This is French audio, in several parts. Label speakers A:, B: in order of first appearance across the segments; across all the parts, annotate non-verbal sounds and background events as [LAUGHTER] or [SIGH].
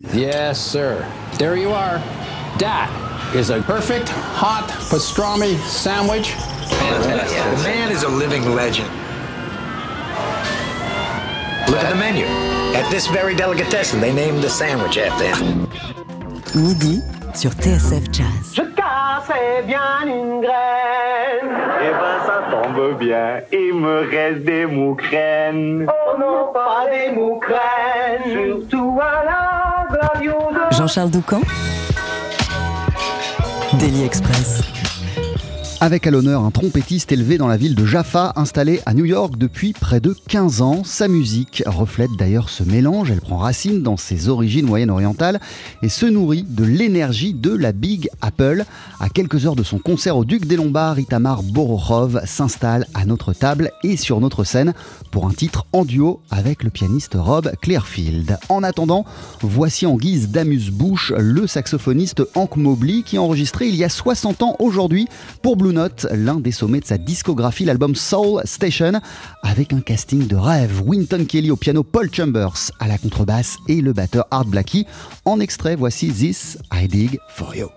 A: Yes, sir. There you are. That is a perfect hot pastrami sandwich.
B: The man is a living legend. Look at the menu. At this very delicatessen, they named the sandwich after him.
C: Midi sur TSF Jazz.
D: Je cassais bien une graine.
E: Eh ben ça tombe bien, il me reste des moucraines.
D: Oh non, pas des moucraines. Surtout à la glavio de...
C: Jean-Charles Doucan Daily Express.
F: Avec à l'honneur un trompettiste élevé dans la ville de Jaffa, installé à New York depuis près de 15 ans. Sa musique reflète d'ailleurs ce mélange, elle prend racine dans ses origines moyen-orientales et se nourrit de l'énergie de la Big Apple. À quelques heures de son concert au Duc des Lombards, Itamar Borochov s'installe à notre table et sur notre scène pour un titre en duo avec le pianiste Rob Clearfield. En attendant, voici en guise d'amuse-bouche le saxophoniste Hank Mobley qui a enregistré il y a 60 ans aujourd'hui pour Blue Note, l'un des sommets de sa discographie, l'album Soul Station, avec un casting de rêve. Winton Kelly au piano, Paul Chambers à la contrebasse et le batteur Art Blackie. En extrait, voici This I Dig For You.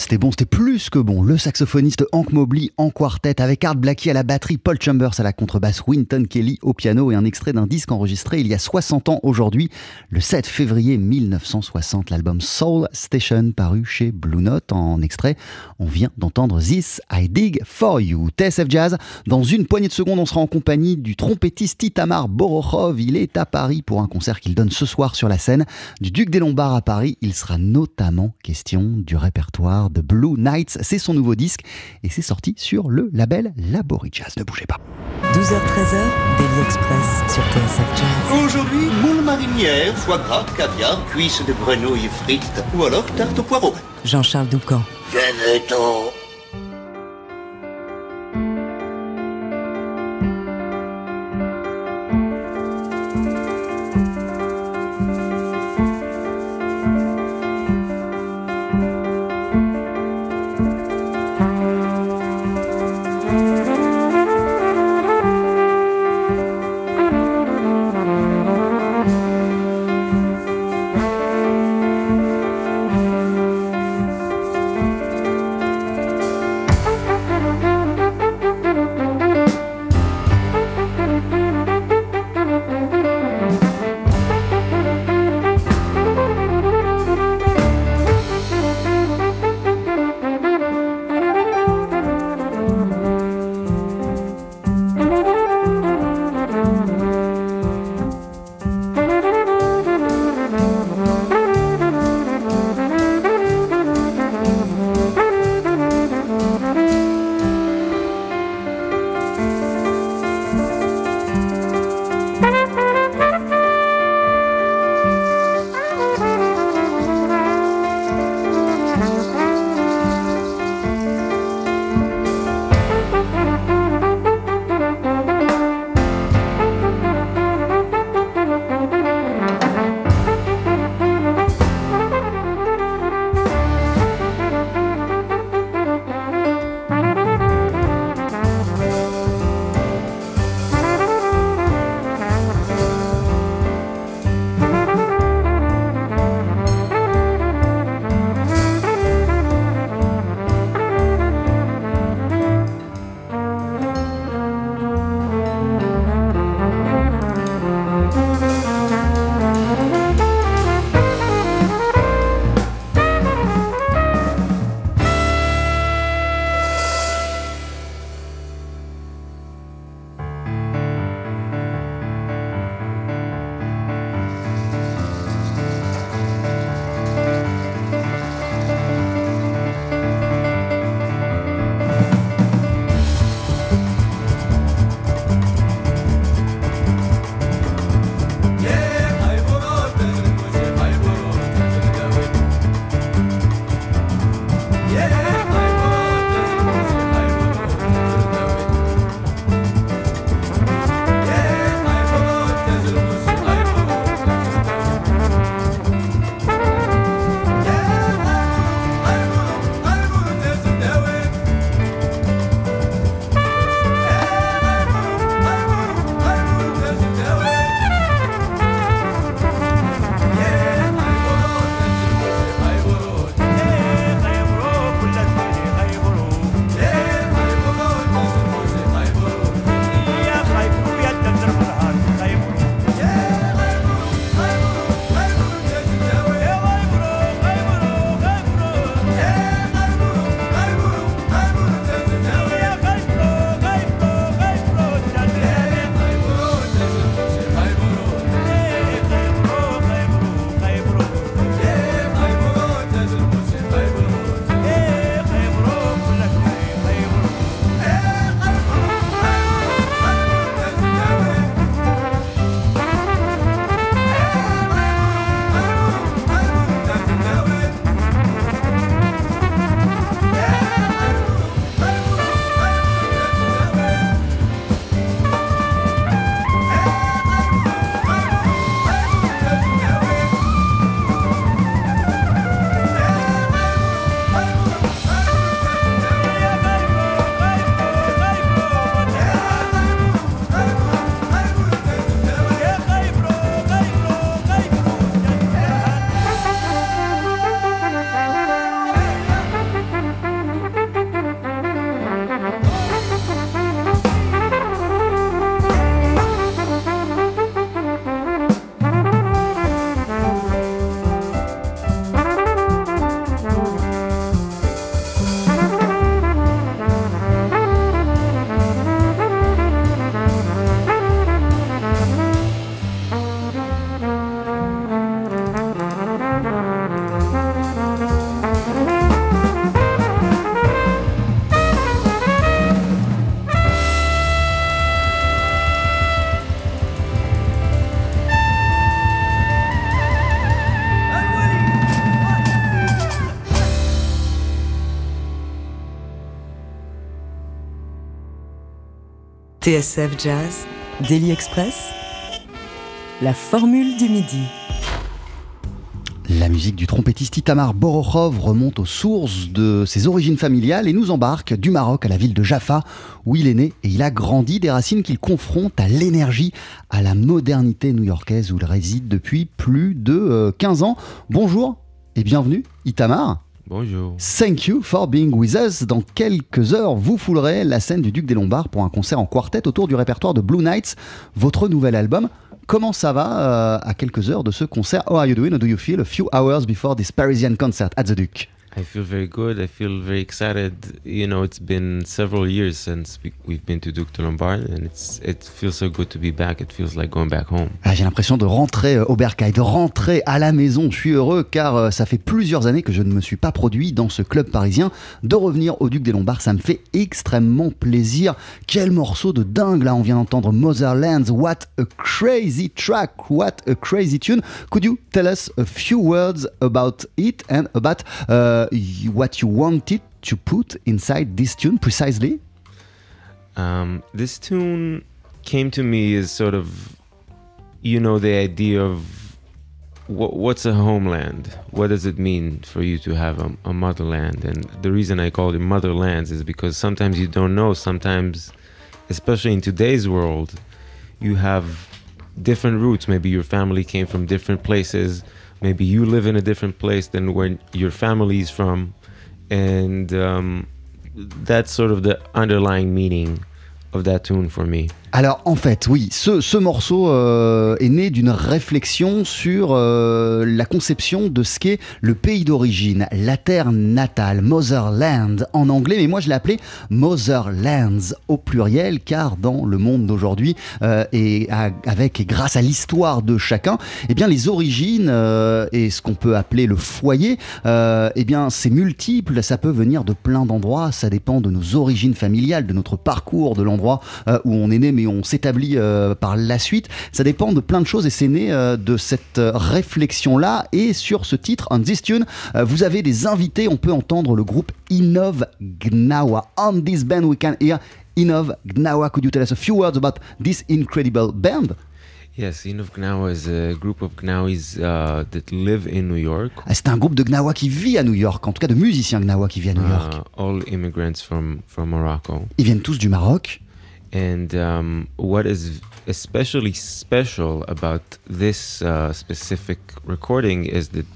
F: C'était bon, c'était plus que bon. Le saxophoniste Hank Mobley en quartet avec Art Blakey à la batterie, Paul Chambers à la contrebasse, Winton Kelly au piano et un extrait d'un disque enregistré il y a 60 ans aujourd'hui, le 7 février 1960, l'album Soul Station paru chez Blue Note en extrait. On vient d'entendre This I Dig For You. TSF Jazz, dans une poignée de secondes, on sera en compagnie du trompettiste Itamar Borochov. Il est à Paris pour un concert qu'il donne ce soir sur la scène du Duc des Lombards à Paris. Il sera notamment question du répertoire de Blue Nights. C'est son nouveau disque et c'est sorti sur le label Labori Jazz. Ne bougez pas.
C: 12h-13h, Daily Express sur TSF Jazz.
G: Aujourd'hui, moule marinière, foie gras, caviar, cuisses de grenouille frites ou alors tarte au poireau.
C: Jean-Charles Doucan.
G: Venez-t'en
C: TSF Jazz, Daily Express, la formule du midi.
F: La musique du trompettiste Itamar Borokhov remonte aux sources de ses origines familiales et nous embarque du Maroc à la ville de Jaffa où il est né et il a grandi des racines qu'il confronte à l'énergie, à la modernité new-yorkaise où il réside depuis plus de euh, 15 ans. Bonjour et bienvenue Itamar.
H: Bonjour.
F: Thank you for being with us. Dans quelques heures, vous foulerez la scène du Duc des Lombards pour un concert en quartet autour du répertoire de Blue Nights, votre nouvel album. Comment ça va euh, à quelques heures de ce concert? How are you doing? Do you feel a few hours before this Parisian concert at the Duke?
H: I feel very good. I feel very excited. You know, it's been several years since we, we've been to Duc de Lombard, and it's it feels so good to be back. It feels like going back home.
F: Ah, J'ai l'impression de rentrer euh, au Bercail, de rentrer à la maison. Je suis heureux car euh, ça fait plusieurs années que je ne me suis pas produit dans ce club parisien. De revenir au Duc des Lombards, ça me fait extrêmement plaisir. Quel morceau de dingue là, on vient d'entendre Motherlands. What a crazy track, what a crazy tune. Could you tell us a few words about it and about uh, what you wanted to put inside this tune precisely?
H: Um, this tune came to me as sort of, you know, the idea of what, what's a homeland? What does it mean for you to have a, a motherland? And the reason I call it motherlands is because sometimes you don't know. Sometimes, especially in today's world, you have different roots. Maybe your family came from different places. Maybe you live in a different place than where your family is from. And um, that's sort of the underlying meaning of that tune for me.
F: Alors en fait, oui, ce, ce morceau euh, est né d'une réflexion sur euh, la conception de ce qu'est le pays d'origine, la terre natale, Motherland en anglais, mais moi je l'ai appelé Motherlands au pluriel, car dans le monde d'aujourd'hui, euh, et avec et grâce à l'histoire de chacun, eh bien les origines euh, et ce qu'on peut appeler le foyer, euh, eh bien c'est multiple, ça peut venir de plein d'endroits, ça dépend de nos origines familiales, de notre parcours, de l'endroit où on est né, on s'établit euh, par la suite. Ça dépend de plein de choses et c'est né euh, de cette euh, réflexion-là. Et sur ce titre, On This Tune, vous avez des invités. On peut entendre le groupe Inov Gnawa. On this band, we can hear Inov Gnawa. Could you tell us a few words about this incredible band?
H: Yes, Inov Gnawa is a group of Gnawis uh, that live in New York.
F: Ah, C'est un groupe de Gnawa qui vit à New York, en tout cas de musiciens Gnawa qui vivent à New York.
H: Uh, all immigrants from, from Morocco.
F: Ils viennent tous du Maroc.
H: And um, what is especially special about this uh, specific recording is that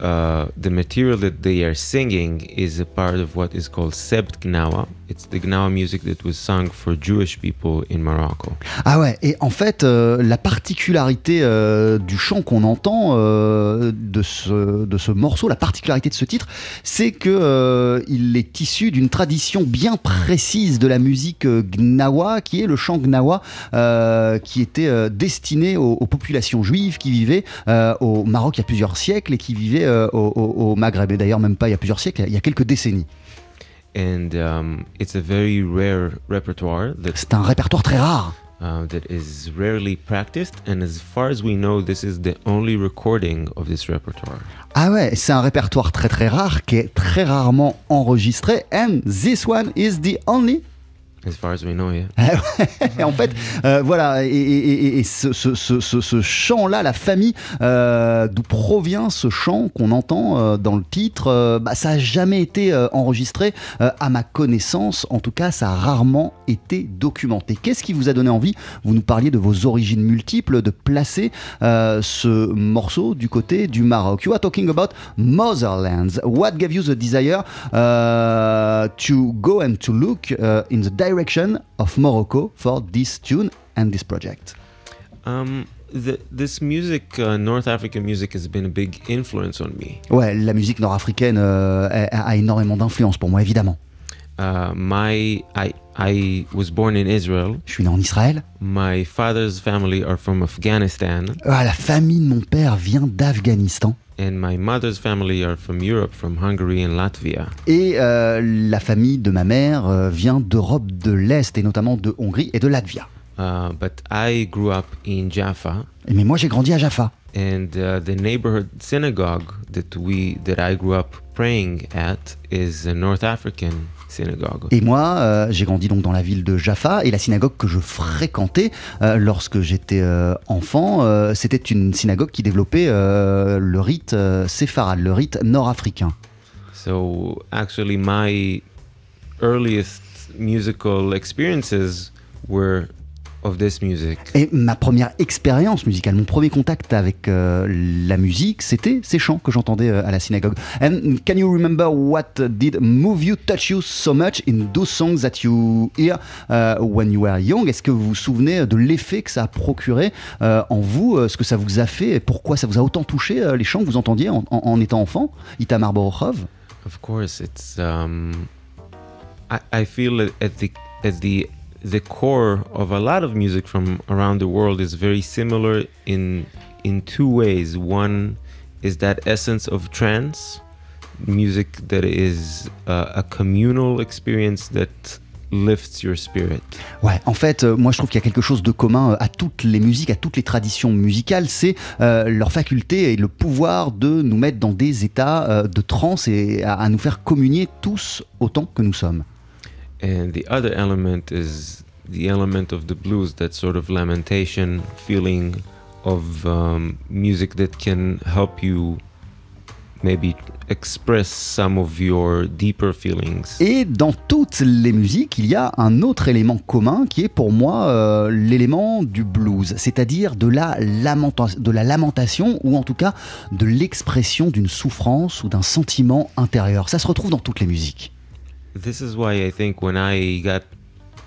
H: uh, the material that they are singing is a part of what is called Sebt Gnawa. It's the Gnawa music that was sung for Jewish people in Morocco.
F: Ah ouais, et en fait, euh, la particularité euh, du chant qu'on entend euh, de, ce, de ce morceau, la particularité de ce titre, c'est que euh, il est issu d'une tradition bien précise de la musique euh, gnawa, qui est le chant gnawa, euh, qui était destiné aux, aux populations juives qui vivaient au Maroc il y a plusieurs siècles et qui vivaient euh, au, Maghreb. Et d'ailleurs, même pas il y a plusieurs siècles, il y a quelques décennies.
H: And um, it's a very rare repertoire that,
F: C'est un répertoire très rare.
H: uh, that is rarely practiced. And as far as we know, this is the only recording of this repertoire.
F: Ah ouais, c'est un répertoire très très rare qui est très rarement enregistré. And this one is the only.
H: As far as we know, yeah.
F: Et en fait, euh, voilà, et, ce, ce- ce- chant-là, la famille, euh, d'où provient ce chant qu'on entend euh, dans le titre, bah, ça a jamais été enregistré, à ma connaissance. En tout cas, ça a rarement été documenté. Qu'est-ce qui vous a donné envie? Vous nous parliez de vos origines multiples, de placer ce morceau du côté du Maroc. You are talking about Motherlands. What gave you the desire to go and to look in the direction of Morocco for this tune and this project?
H: Um, the, this music, uh, North African music, has been a big influence on me.
F: Ouais, la musique nord-africaine euh, a, a énormément d'influence pour moi, évidemment.
H: Uh, my, I, I was born in Israel.
F: Je suis né en Israël.
H: My father's family are from Afghanistan,
F: Ah, la famille de mon père vient d'Afghanistan.
H: And my mother's family are from Europe, from Hungary and Latvia.
F: Et euh, la famille de ma mère euh, vient d'Europe de l'Est, et notamment de Hongrie et de Latvia.
H: Uh, but I grew up in Jaffa,
F: Mais moi, j'ai grandi à Jaffa.
H: and uh, the neighborhood synagogue that we that I grew up praying at is a North African synagogue.
F: Et moi, euh, j'ai grandi donc dans la ville de Jaffa et la synagogue que je fréquentais euh, lorsque j'étais euh, enfant, c'était une synagogue qui développait le rite séfarade, le rite nord-africain.
H: So actually, my earliest musical experiences were of this music.
F: Et ma première expérience musicale, mon premier contact avec euh, la musique, c'était ces chants que j'entendais euh, à la synagogue. And can you remember what did move you, touch you so much in those songs that you hear uh, when you were young? Est-ce que vous vous souvenez de l'effet que ça a procuré euh, en vous, ce que ça vous a fait, et pourquoi ça vous a autant touché les chants que vous entendiez en, en- en étant enfant? Itamar Borochov
H: Of course, it's. Um, I, I feel at the at the the core of a lot of music from around the world is very similar in in two ways. One is that essence of trance, music that is uh, a communal experience that lifts your spirit.
F: Ouais, en fait, euh, moi je trouve qu'il y a quelque chose de commun euh, à toutes les musiques, à toutes les traditions musicales, c'est euh, leur faculté et le pouvoir de nous mettre dans des états euh, de transe et à, à nous faire communier tous autant que nous sommes.
H: And the other element is the element of the blues, that sort of lamentation feeling of um, music that can help you maybe express some of your deeper feelings.
F: Et dans toutes les musiques, il y a un autre élément commun qui est pour moi euh, l'élément du blues, c'est-à-dire de, la de la lamentation ou en tout cas de l'expression d'une souffrance ou d'un sentiment intérieur. Ça se retrouve dans toutes les musiques.
H: This is why I think when I got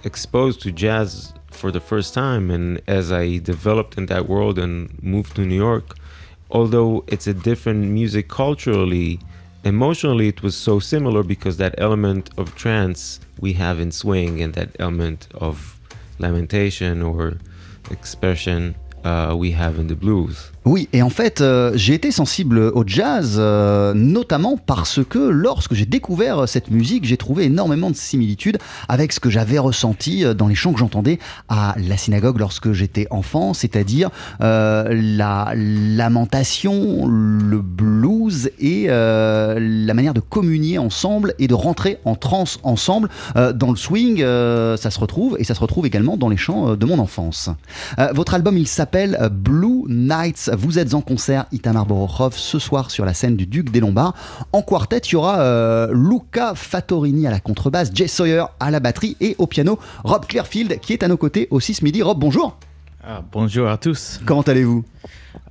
H: exposed to jazz for the first time and as I developed in that world and moved to New York, although it's a different music culturally, emotionally it was so similar because that element of trance we have in swing and that element of lamentation or expression uh, we have in the blues.
F: Oui, et en fait, euh, j'ai été sensible au jazz, euh, notamment parce que lorsque j'ai découvert cette musique, j'ai trouvé énormément de similitudes avec ce que j'avais ressenti euh, dans les chants que j'entendais à la synagogue lorsque j'étais enfant, c'est-à-dire la lamentation, le blues et la manière de communier ensemble et de rentrer en transe ensemble. Dans le swing, ça se retrouve, et ça se retrouve également dans les chants de mon enfance. Votre album, il s'appelle Blue Nights. Vous êtes en concert, Itamar Borochov, ce soir sur la scène du Duc des Lombards. En quartet, il y aura euh, Luca Fattorini à la contrebasse, Jay Sawyer à la batterie et au piano, Rob Clearfield qui est à nos côtés aussi ce midi. Rob, bonjour.
I: Ah, bonjour à tous.
F: Comment allez-vous?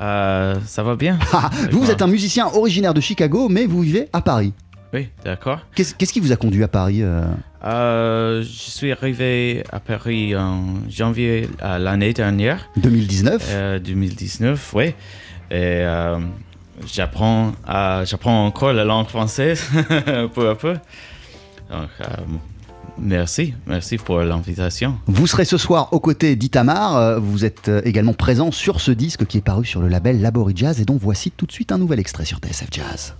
I: Euh, ça va bien
F: Ah, Vous, vous êtes un musicien originaire de Chicago, mais vous vivez à Paris.
I: Oui, d'accord.
F: Qu'est-ce qu'est-ce qui vous a conduit à Paris euh?
I: Euh, je suis arrivé à Paris en janvier euh, l'année dernière,
F: 2019
I: euh, 2019, oui. Et euh, j'apprends j'apprends encore la langue française [LAUGHS] peu à peu. Donc, euh, merci, merci pour l'invitation.
F: Vous serez ce soir aux côtés d'Itamar. Euh, Vous êtes euh, également présent sur ce disque qui est paru sur le label Labori Jazz et dont voici tout de suite un nouvel extrait sur TSF Jazz.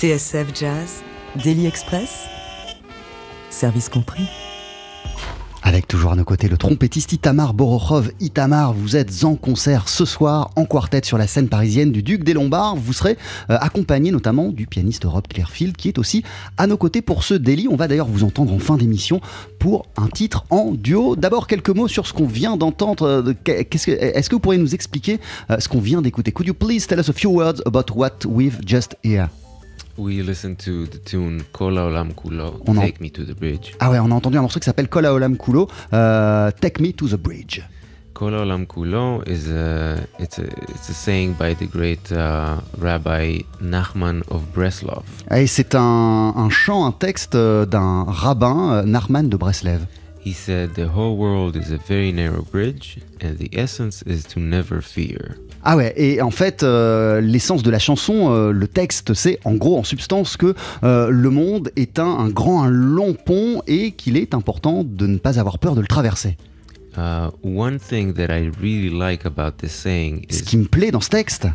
C: TSF Jazz, Daily Express, service compris.
F: Avec toujours à nos côtés le trompettiste Itamar Borochov. Itamar, vous êtes en concert ce soir en quartet sur la scène parisienne du Duc des Lombards. Vous serez euh, accompagné notamment du pianiste Rob Clearfield qui est aussi à nos côtés pour ce délit. On va d'ailleurs vous entendre en fin d'émission pour un titre en duo. D'abord quelques mots sur ce qu'on vient d'entendre. Euh, Est-ce que vous pourriez nous expliquer euh, ce qu'on vient d'écouter? Could you please tell us a few words about what we've just heard?
H: We listened to the tune Kola Olam Kulo,
F: On en-
H: Take Me to the Bridge.
F: Ah ouais, on a entendu un morceau qui s'appelle Kola Olam Kulo, euh, Take Me to the Bridge.
H: Kola Olam Kulo is a it's a it's a saying by the great uh, Rabbi Nachman of Breslov.
F: Et c'est un, un chant, un texte euh, d'un rabbin, euh, Narman de Breslev.
H: He said the whole world is a very narrow bridge, and the essence is to never fear.
F: Ah ouais, et en fait, euh, l'essence de la chanson, euh, le texte, c'est en gros, en substance, que euh, le monde est un, un grand, un long pont et qu'il est important de ne pas avoir peur de le traverser.
H: Uh, one thing that I really like about this saying
F: Ce
H: is
F: qui me plaît dans ce texte,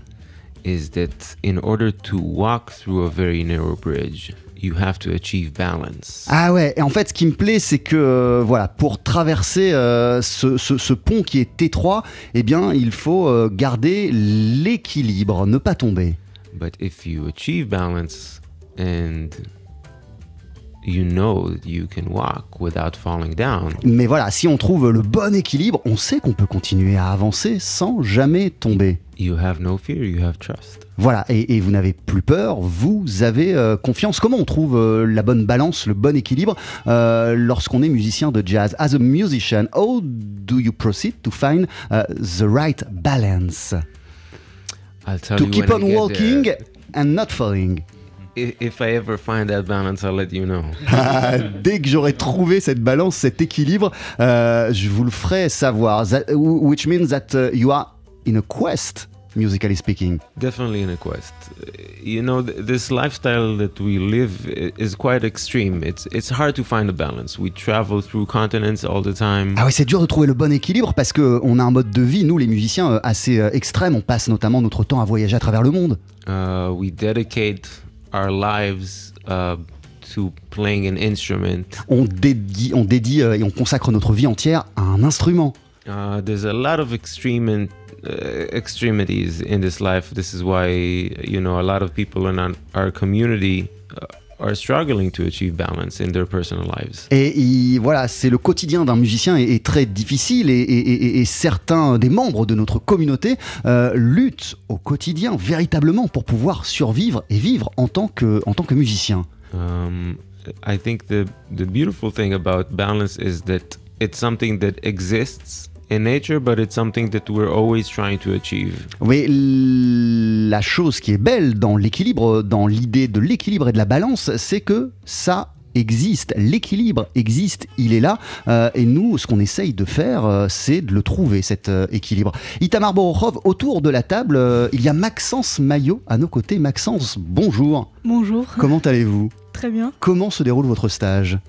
H: is that in order to walk through a very narrow bridge, you have to achieve balance.
F: Ah ouais, et en fait, ce qui me plaît, c'est que euh, voilà, pour traverser euh, ce, ce- ce pont qui est étroit, eh bien, il faut euh, garder l'équilibre, ne pas tomber.
H: But if you achieve balance and you know that you can walk without falling down,
F: Mais voilà, si on trouve le bon équilibre, on sait qu'on peut continuer à avancer sans jamais tomber.
H: you have no fear, you have trust.
F: Voilà, et, et vous n'avez plus peur, vous avez euh, confiance. Comment on trouve euh, la bonne balance, le bon équilibre euh, lorsqu'on est musicien de jazz? As a musician, how do you proceed to find uh, the right balance?
H: I'll tell
F: To
H: you
F: keep
H: when I
F: on
H: get
F: walking
H: there.
F: and not falling.
H: If I ever find that balance, I'll let you know.
F: Ah, Dès que j'aurai trouvé cette balance, cet équilibre, euh, je vous le ferai savoir. That- which means that uh, you are in a quest, musically speaking.
H: Definitely in a quest. Uh, You know, th- this lifestyle that we live is quite extreme. It's it's hard to find a balance. We travel through continents all the time.
F: Ah ouais, c'est dur de trouver le bon équilibre parce que on a un mode de vie, nous les musiciens, euh, assez euh, extrême. On passe notamment notre temps à voyager à travers le monde.
H: Uh, we dedicate our lives uh, to playing an instrument.
F: On dédie, on dédie euh, et on consacre notre vie entière à un instrument.
H: Uh, there's a lot of extreme and, uh, extremities in this life. This is why you know a lot of people in our, our community uh, are struggling to achieve balance in their personal lives.
F: Et il- voilà, c'est le quotidien d'un musicien est, est très difficile et, et- et- certains des membres de notre communauté euh, luttent au quotidien véritablement pour pouvoir survivre et vivre en tant que, en tant que musicien.
H: Um, I think the the beautiful thing about balance is that it's something that exists in nature, but it's something that we're always trying to achieve.
F: Oui, l- la chose qui est belle dans l'équilibre, dans l'idée de l'équilibre et de la balance, c'est que ça existe, l'équilibre existe, il est là, euh, et nous, ce qu'on essaye de faire, euh, c'est de le trouver, cet euh, équilibre. Itamar Borochov, autour de la table, euh, il y a Maxence Maillot à nos côtés. Maxence, bonjour,
J: Bonjour,
F: comment allez-vous?
J: Très bien,
F: Comment se déroule votre stage?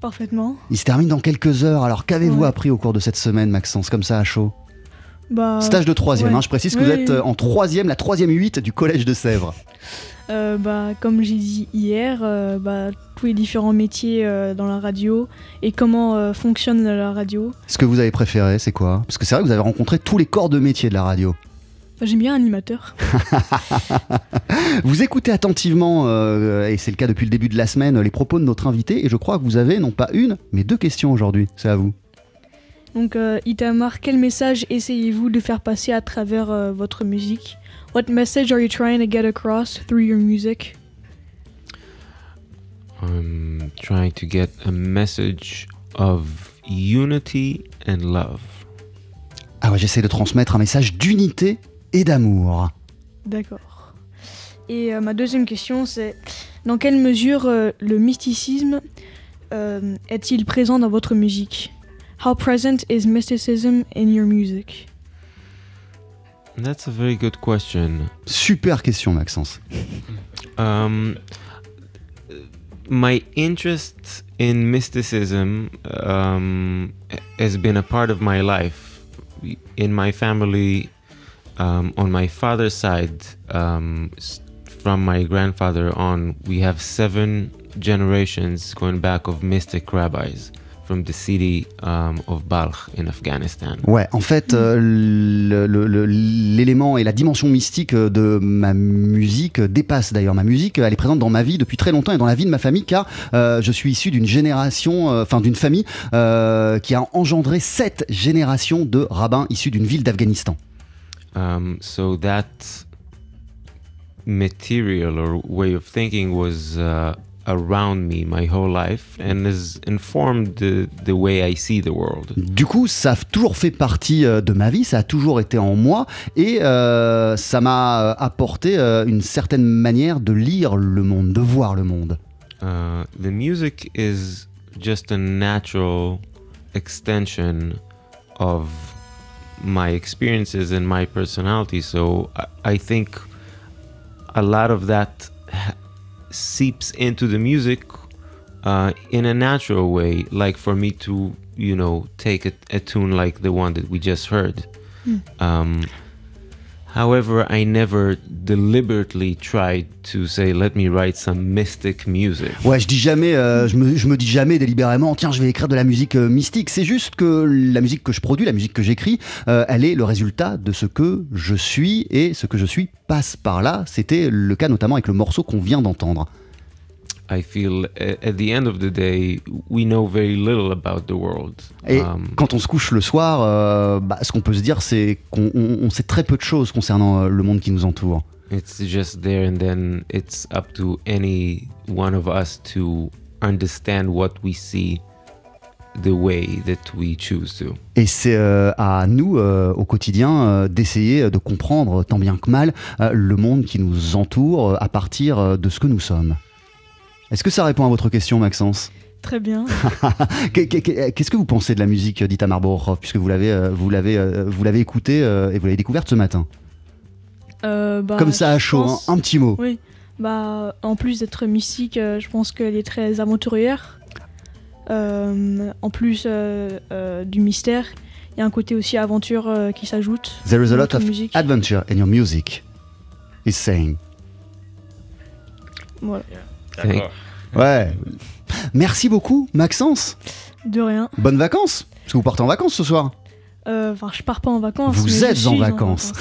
J: Parfaitement.
F: Il se termine dans quelques heures, alors qu'avez-vous
J: Ouais.
F: appris au cours de cette semaine, Maxence, comme ça à chaud
J: Bah,
F: Stage de troisième,
J: ouais.
F: hein, je précise que
J: Oui,
F: vous êtes
J: oui.
F: euh, en troisième, la troisième 8 du Collège de Sèvres.
J: euh, bah, comme j'ai dit hier, euh, bah, tous les différents métiers euh, dans la radio et comment fonctionne la radio.
F: Ce que vous avez préféré, c'est quoi? Parce que c'est vrai que vous avez rencontré tous les corps de métier de la radio.
J: J'aime bien animateur. [LAUGHS]
F: Vous écoutez attentivement, euh, et c'est le cas depuis le début de la semaine, les propos de notre invité, et je crois que vous avez non pas une, mais deux questions aujourd'hui. C'est à vous.
J: Donc, euh, Itamar, quel message essayez-vous de faire passer à travers euh, votre musique? What message are you trying to get across through your music?
H: I'm trying to get a message of unity and love.
F: Ah ouais, j'essaie de transmettre un message d'unité et d'amour.
J: D'accord. Et euh, ma deuxième question, c'est dans quelle mesure euh, le mysticisme euh, est-il présent dans votre musique? How present is mysticism in your music?
H: That's a very good question.
F: Super question, Maxence. [LAUGHS]
H: Um, my interest in mysticism um, has been a part of my life. In my family, um, on my father's side, um, from my grandfather on, we have seven generations going back of mystic rabbis from the city um, of Balkh in Afghanistan.
F: Ouais, en fait, euh, l'élément et la dimension mystique de ma musique dépasse d'ailleurs ma musique. Elle est présente dans ma vie depuis très longtemps et dans la vie de ma famille car euh, je suis issu d'une génération, euh, enfin d'une famille euh, qui a engendré sept générations de rabbins issus d'une ville d'Afghanistan.
H: Um, so that material or way of thinking was uh, around me my whole life and has informed the, the way I see the world.
F: Du coup, ça a toujours fait partie euh, de ma vie, ça a toujours été en moi et euh, ça m'a euh, apporté euh, une certaine manière de lire le monde, de voir le monde.
H: Uh, the music is just a natural extension of my experiences and my personality. So I, I think a lot of that ha- seeps into the music uh, in a natural way. Like for me to, you know, take a, a tune like the one that we just heard. Um, however, I never deliberately tried to say, let me write some mystic music.
F: Ouais, je dis jamais, euh, je me dis jamais délibérément, tiens, je vais écrire de la musique euh, mystique. C'est juste que la musique que je produis, la musique que j'écris, euh, elle est le résultat de ce que je suis et ce que je suis passe par là. C'était le cas notamment avec le morceau qu'on vient d'entendre. Et quand on se couche le soir, euh, bah, ce qu'on peut se dire, c'est qu'on on- on sait très peu de choses concernant euh, le monde qui nous entoure.
H: it's just there, and then it's up to any one of us to understand what we see the way that we choose to.
F: Et c'est euh, à nous, euh, au quotidien, euh, d'essayer de comprendre tant bien que mal euh, le monde qui nous entoure euh, à partir de ce que nous sommes. Est-ce que ça répond à votre question, Maxence
J: Très bien. [LAUGHS]
F: Qu'est- qu'est- Qu'est-ce que vous pensez de la musique d'Itamar Borov, puisque vous l'avez, euh, vous l'avez, euh, vous l'avez écoutée euh, et vous l'avez découverte ce matin?
J: Euh, bah,
F: Comme ça à chaud,
J: pense-
F: hein, un petit mot.
J: Oui. Bah, en plus d'être mystique, je pense qu'elle est très aventurière. Euh, en plus euh, euh, du mystère, il y a un côté aussi aventure euh, qui s'ajoute.
F: There is a lot
J: votre
F: of
J: musique.
F: adventure in your music, is saying.
J: Voilà.
I: D'accord.
F: Ouais. Merci beaucoup, Maxence.
J: De rien.
F: Bonnes vacances. Parce que vous partez en vacances ce soir.
J: Euh, Enfin, je pars pas en vacances.
F: Vous êtes en vacances.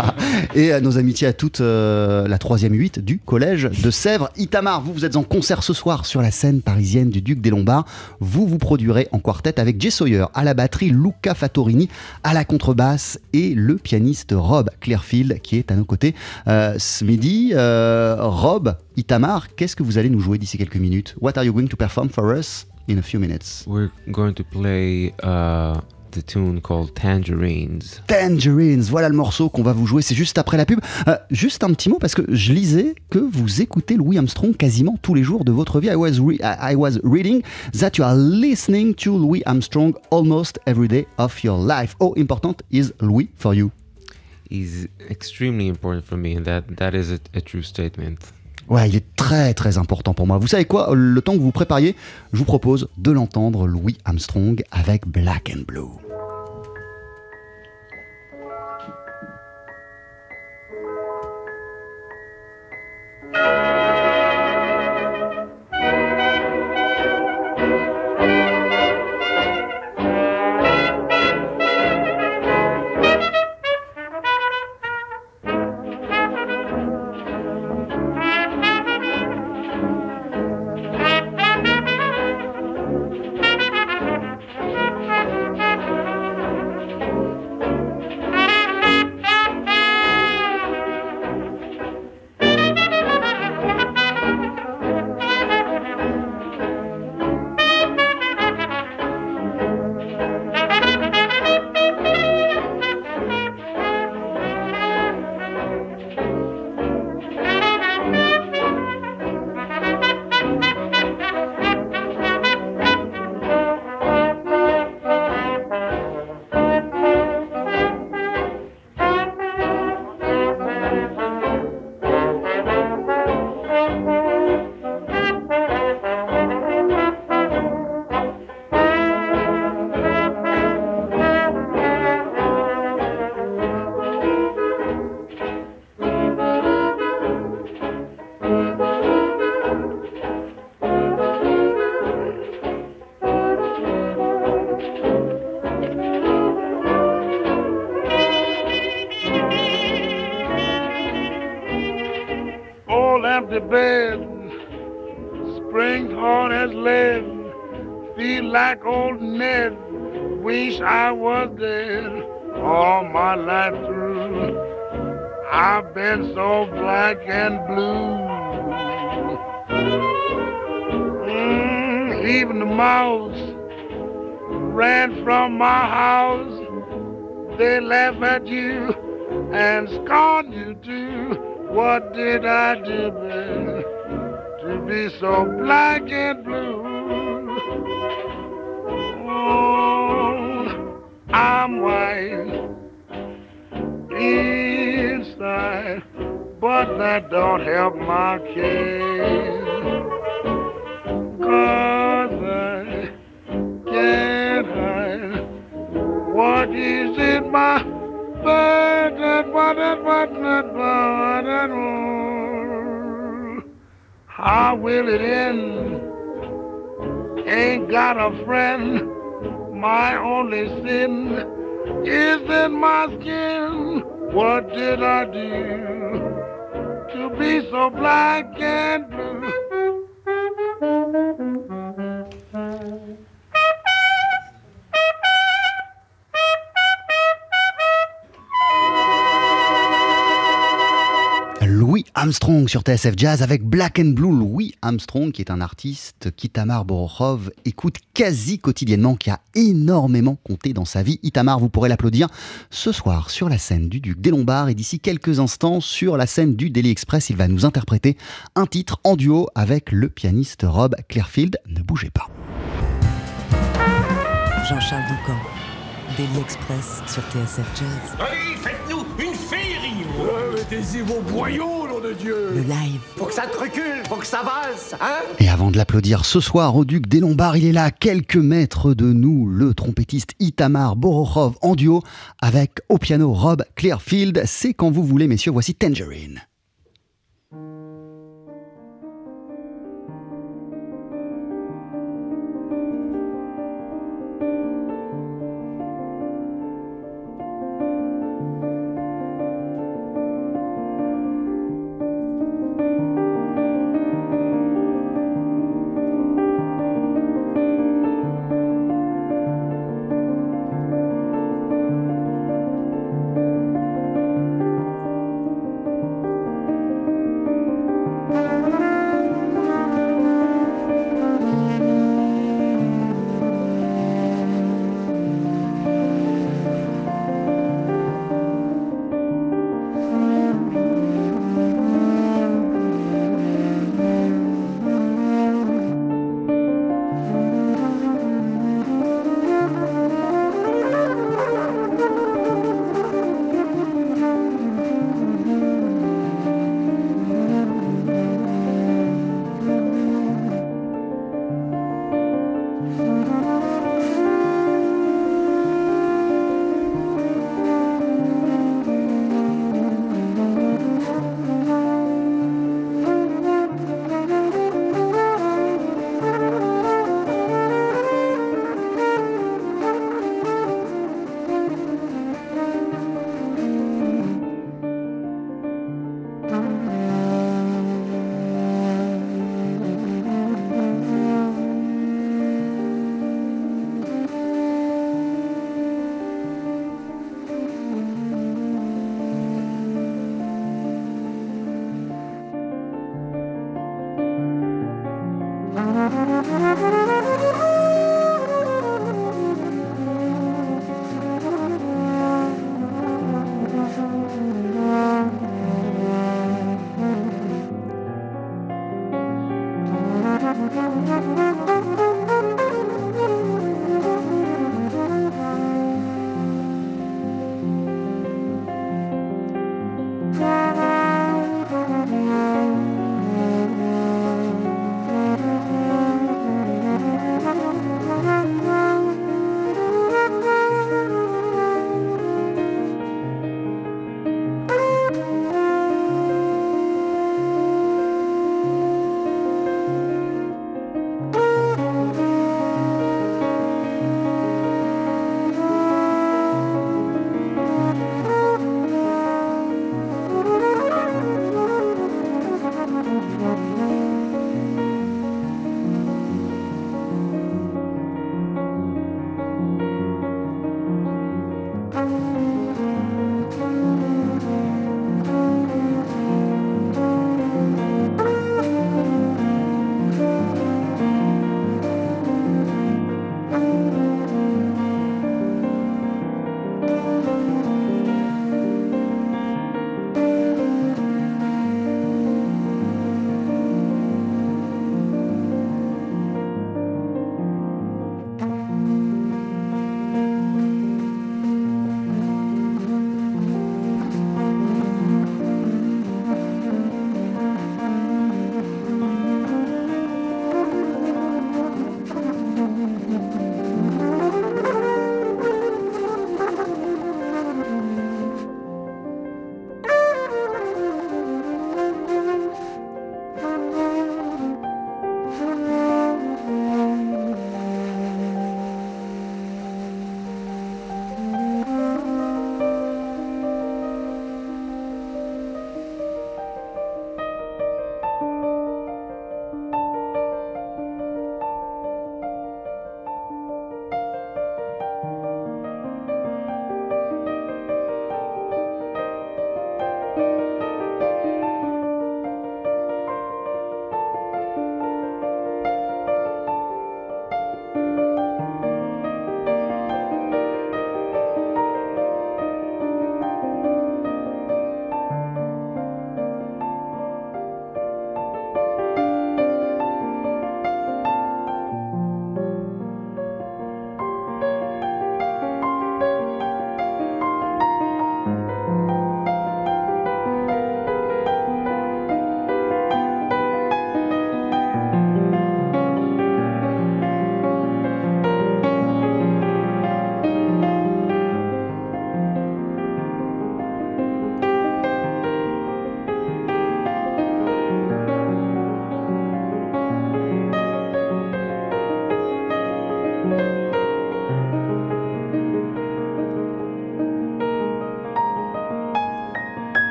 F: [LAUGHS] Et à nos amitiés à toutes, euh, la troisième 8 du collège de Sèvres. Itamar, vous, vous êtes en concert ce soir sur la scène parisienne du Duc des Lombards. Vous vous produirez en quartet avec Jay Sawyer à la batterie, Luca Fattorini à la contrebasse et le pianiste Rob Clearfield qui est à nos côtés euh, ce midi. Euh, Rob, Itamar, qu'est-ce que vous allez nous jouer d'ici quelques minutes? What are you going to perform for us in a few minutes?
H: We're going to play uh, the tune called Tangerines.
F: Tangerines, voilà le morceau qu'on va vous jouer, c'est juste après la pub. Euh, juste un petit mot parce que je lisais que vous écoutez Louis Armstrong quasiment tous les jours de votre vie. I was, re- I I was reading that you are listening to Louis Armstrong almost every day of your life. How important is Louis for you?
H: He's extremely important for me, and that, that is a, a true statement.
F: Ouais, il est très très important pour moi. Vous savez quoi? Le temps que vous prépariez, je vous propose de l'entendre Louis Armstrong avec Black and Blue.
K: At you and scorn you too. What did I do, to be so black and blue? Oh, I'm white inside, but that don't help my case. Cause I can't hide what is in my How will it end? Ain't got a friend. My only sin is in my skin. What did I do to be so black and blue?
F: Armstrong sur TSF Jazz avec Black and Blue. Louis Armstrong, qui est un artiste qu'Itamar Borokhov écoute quasi quotidiennement, qui a énormément compté dans sa vie. Itamar, vous pourrez l'applaudir ce soir sur la scène du Duc des Lombards et d'ici quelques instants sur la scène du Daily Express. Il va nous interpréter un titre en duo avec le pianiste Rob Clearfield. Ne bougez pas.
C: Jean-Charles Doucan, Daily Express sur TSF Jazz.
L: Allez, Mettez-y vos boyaux, nom de Dieu
C: Le live.
L: Faut que ça te recule, faut que ça valse, hein
F: Et avant de l'applaudir ce soir au Duc des Lombards, il est là, à quelques mètres de nous, le trompettiste Itamar Borokhov en duo avec au piano Rob Clearfield. C'est quand vous voulez, messieurs, voici Tangerine.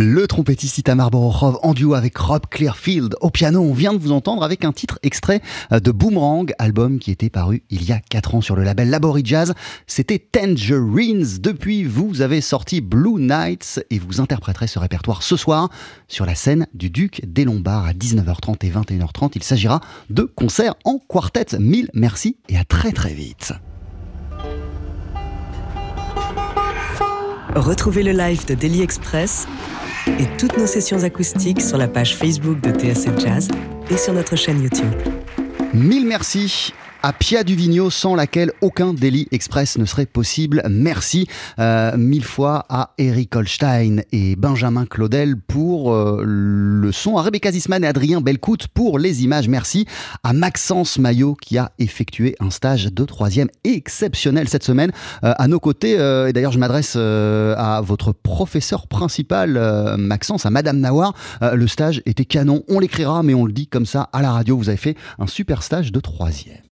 F: Le trompettiste Itamar Borokhov en duo avec Rob Clearfield au piano. On vient de vous entendre avec un titre extrait de Boomerang, album qui était paru il y a 4 ans sur le label Labori Jazz. C'était Tangerines. Depuis, vous avez sorti Blue Nights et vous interpréterez ce répertoire ce soir sur la scène du Duc des Lombards à 19h30 et 21h30. Il s'agira de concerts en quartet. Mille merci et à très très vite.
C: Retrouvez le live de Daily Express et toutes nos sessions acoustiques sur la page Facebook de TSF Jazz et sur notre chaîne YouTube.
F: Mille merci à Pia Duvigneau, sans laquelle aucun Daily Express ne serait possible. Merci euh, mille fois à Eric Holstein et Benjamin Claudel pour euh, le son, à Rebecca Zisman et Adrien Belcout pour les images. Merci à Maxence Maillot qui a effectué un stage de troisième exceptionnel cette semaine euh, à nos côtés. et d'ailleurs, je m'adresse à votre professeur principal, Maxence, à Madame Nawar. le stage était canon. On l'écrira, mais on le dit comme ça à la radio. Vous avez fait un super stage de troisième.